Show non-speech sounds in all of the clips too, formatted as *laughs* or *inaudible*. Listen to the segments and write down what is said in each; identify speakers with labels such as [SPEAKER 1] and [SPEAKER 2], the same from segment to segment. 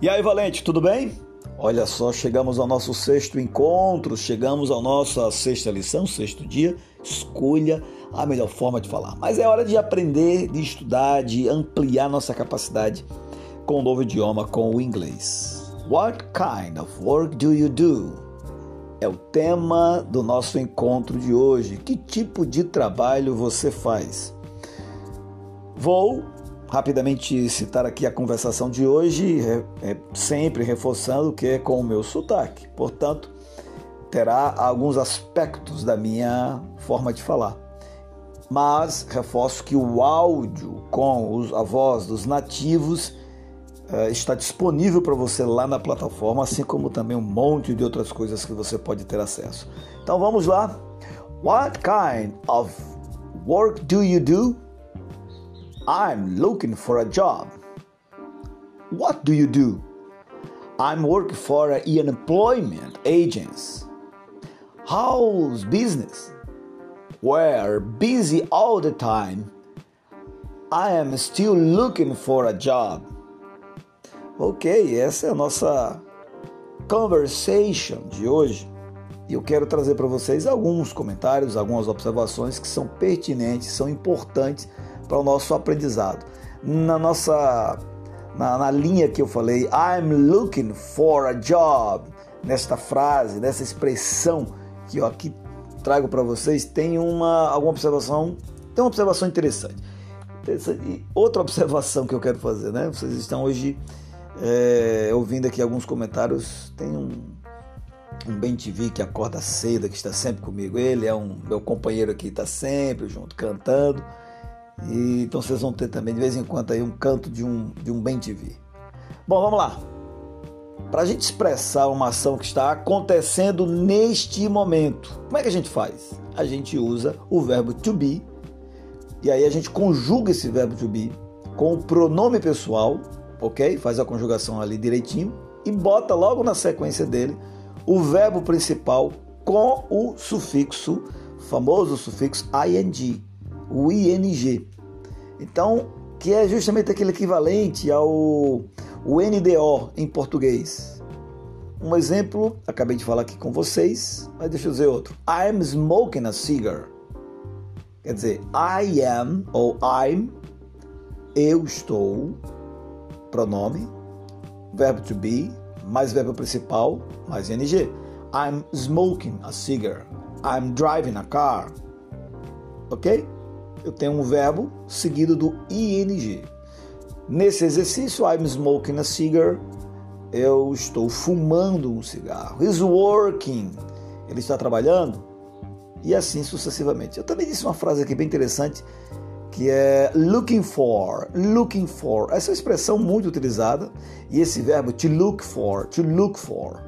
[SPEAKER 1] E aí, Valente, tudo bem? Olha só, chegamos ao nosso sexto encontro, chegamos à nossa sexta lição, sexto dia. Escolha a melhor forma de falar. Mas é hora de aprender, de estudar, de ampliar nossa capacidade com o novo idioma, com o inglês. What kind of work do you do? É o tema do nosso encontro de hoje. Que tipo de trabalho você faz? Vou rapidamente citar aqui a conversação de hoje, é, é, sempre reforçando que é com o meu sotaque. Portanto, terá alguns aspectos da minha forma de falar. Mas reforço que o áudio com os, a voz dos nativos é, está disponível para você lá na plataforma, assim como também um monte de outras coisas que você pode ter acesso. Então vamos lá. What kind of work do you do? I'm looking for a job. What do you do? I'm working for an unemployment agency. How's business? We're busy all the time. I am still looking for a job. Ok, essa é a nossa conversation de hoje. E eu quero trazer para vocês alguns comentários, algumas observações que são pertinentes, são importantes para o nosso aprendizado. Na nossa na, na, linha que eu falei, I'm looking for a job, nesta frase, nessa expressão que eu aqui trago para vocês, tem uma alguma observação, tem uma observação interessante. E outra *laughs* observação que eu quero fazer, né? Vocês estão hoje é, ouvindo aqui alguns comentários. Tem um, um Ben TV que acorda cedo, que está sempre comigo. Ele é um meu companheiro aqui, está sempre junto, cantando. E, então vocês vão ter também de vez em quando aí um canto de um, de um bem TV. Bom, vamos lá. Para a gente expressar uma ação que está acontecendo neste momento, como é que a gente faz? A gente usa o verbo to be e aí a gente conjuga esse verbo to be com o pronome pessoal, ok? Faz a conjugação ali direitinho e bota logo na sequência dele o verbo principal com o sufixo, famoso sufixo ing, o ing. Então, que é justamente aquele equivalente ao NDO em português. Um exemplo, acabei de falar aqui com vocês, mas deixa eu dizer outro. I'm smoking a cigar. Quer dizer, I am ou I'm, eu estou, pronome, verbo to be, mais verbo principal, mais ing. I'm smoking a cigar. I'm driving a car. Ok? Eu tenho um verbo seguido do ing. Nesse exercício, I'm smoking a cigar, eu estou fumando um cigarro. He's working, ele está trabalhando. E assim sucessivamente. Eu também disse uma frase aqui bem interessante que é looking for, looking for. Essa é expressão muito utilizada e esse verbo to look for, to look for,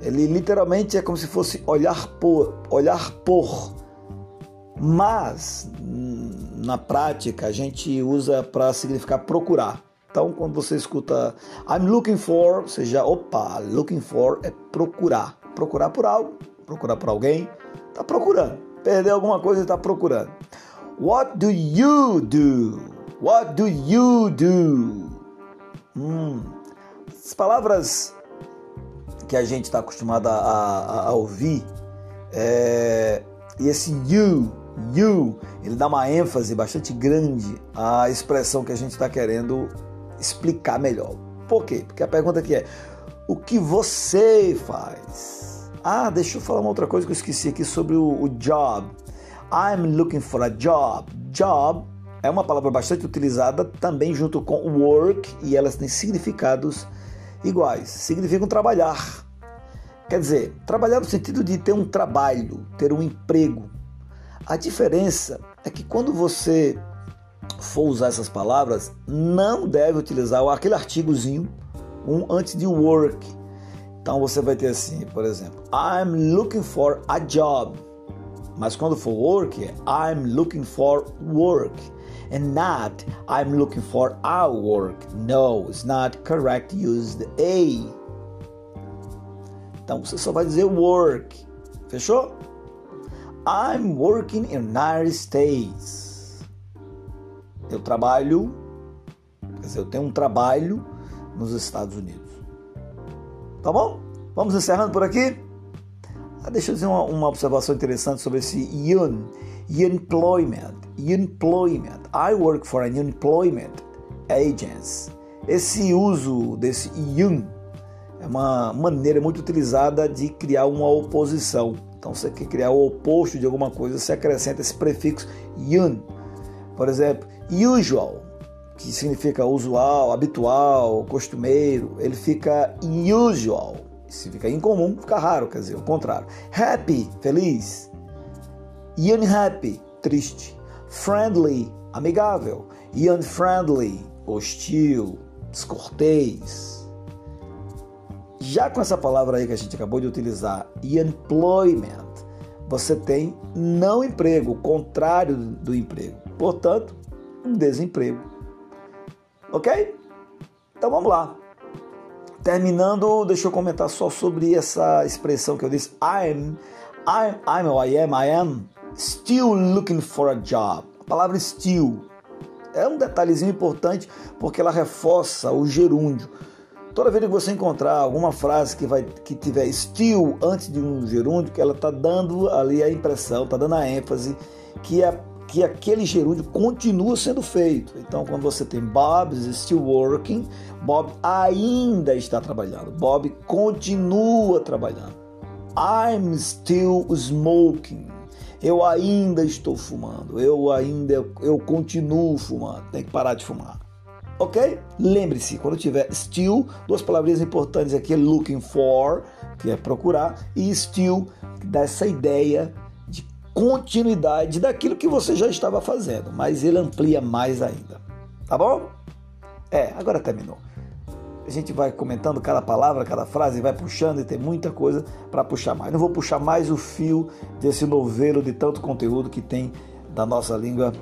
[SPEAKER 1] ele literalmente é como se fosse olhar por, olhar por. Mas na prática a gente usa para significar procurar. Então, quando você escuta I'm looking for, você já, opa, looking for é procurar. Procurar por algo, procurar por alguém, tá procurando. Perdeu alguma coisa e está procurando. What do you do? What do you do? Hum, as palavras que a gente está acostumado a, a, a ouvir, é, e esse you you, ele dá uma ênfase bastante grande à expressão que a gente está querendo explicar melhor. Por quê? Porque a pergunta aqui é: o que você faz? Ah, deixa eu falar uma outra coisa que eu esqueci aqui sobre o, o job. I'm looking for a job. Job é uma palavra bastante utilizada também junto com work e elas têm significados iguais. Significam trabalhar. Quer dizer, trabalhar no sentido de ter um trabalho, ter um emprego, a diferença é que quando você for usar essas palavras, não deve utilizar aquele artigozinho um antes de work. Então você vai ter assim, por exemplo, I'm looking for a job. Mas quando for work, é I'm looking for work. And not I'm looking for our work. No, it's not correct. Use the A. Então você só vai dizer work. Fechou? I'm working in United States. Eu trabalho, quer dizer, eu tenho um trabalho nos Estados Unidos. Tá bom? Vamos encerrando por aqui? Ah, deixa eu dizer uma, uma observação interessante sobre esse un, unemployment. Unemployment. I work for an unemployment agency. Esse uso desse un é uma maneira muito utilizada de criar uma oposição. Então, você quer criar o oposto de alguma coisa, você acrescenta esse prefixo un. Por exemplo, usual, que significa usual, habitual, costumeiro, ele fica usual. Se fica incomum, fica raro, quer dizer, o contrário. Happy, feliz. Unhappy, triste. Friendly, amigável. Unfriendly, hostil, descortês. Já com essa palavra aí que a gente acabou de utilizar, employment, você tem não emprego, o contrário do emprego. Portanto, um desemprego. Ok? Então vamos lá. Terminando, deixa eu comentar só sobre essa expressão que eu disse. I'm, I'm, I'm, I am, I am still looking for a job. A palavra still é um detalhezinho importante porque ela reforça o gerúndio. Toda vez que você encontrar alguma frase que vai que tiver still antes de um gerúndio, que ela está dando ali a impressão, está dando a ênfase que é que aquele gerúndio continua sendo feito. Então, quando você tem Bob still working, Bob ainda está trabalhando. Bob continua trabalhando. I'm still smoking. Eu ainda estou fumando. Eu ainda eu continuo fumando. Tem que parar de fumar. Ok? Lembre-se, quando tiver still, duas palavrinhas importantes aqui: looking for, que é procurar, e still, que dá essa ideia continuidade daquilo que você já estava fazendo, mas ele amplia mais ainda. Tá bom? É, agora terminou. A gente vai comentando cada palavra, cada frase, vai puxando e tem muita coisa para puxar mais. Não vou puxar mais o fio desse novelo de tanto conteúdo que tem da nossa língua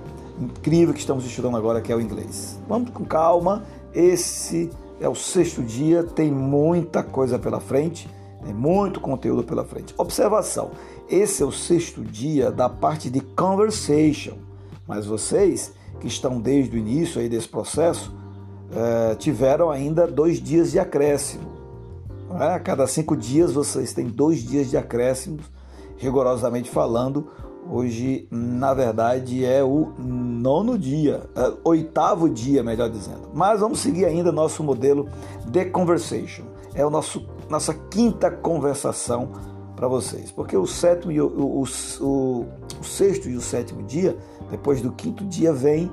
[SPEAKER 1] incrível que estamos estudando agora, que é o inglês. Vamos com calma. Esse é o sexto dia, tem muita coisa pela frente, tem muito conteúdo pela frente. Observação: esse é o sexto dia da parte de conversation, mas vocês que estão desde o início aí desse processo é, tiveram ainda dois dias de acréscimo. É? A cada cinco dias vocês têm dois dias de acréscimo, rigorosamente falando. Hoje, na verdade, é o nono dia, é, oitavo dia, melhor dizendo. Mas vamos seguir ainda nosso modelo de conversation. É o nosso nossa quinta conversação para vocês. Porque o sétimo e o, o, o, o, sexto e o sétimo dia, depois do quinto dia, vem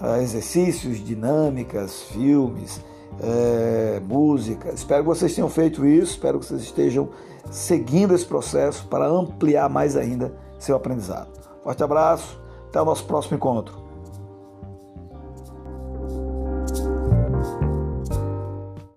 [SPEAKER 1] uh, exercícios, dinâmicas, filmes, é, música. Espero que vocês tenham feito isso, espero que vocês estejam seguindo esse processo para ampliar mais ainda seu aprendizado. Forte abraço, até o nosso próximo encontro.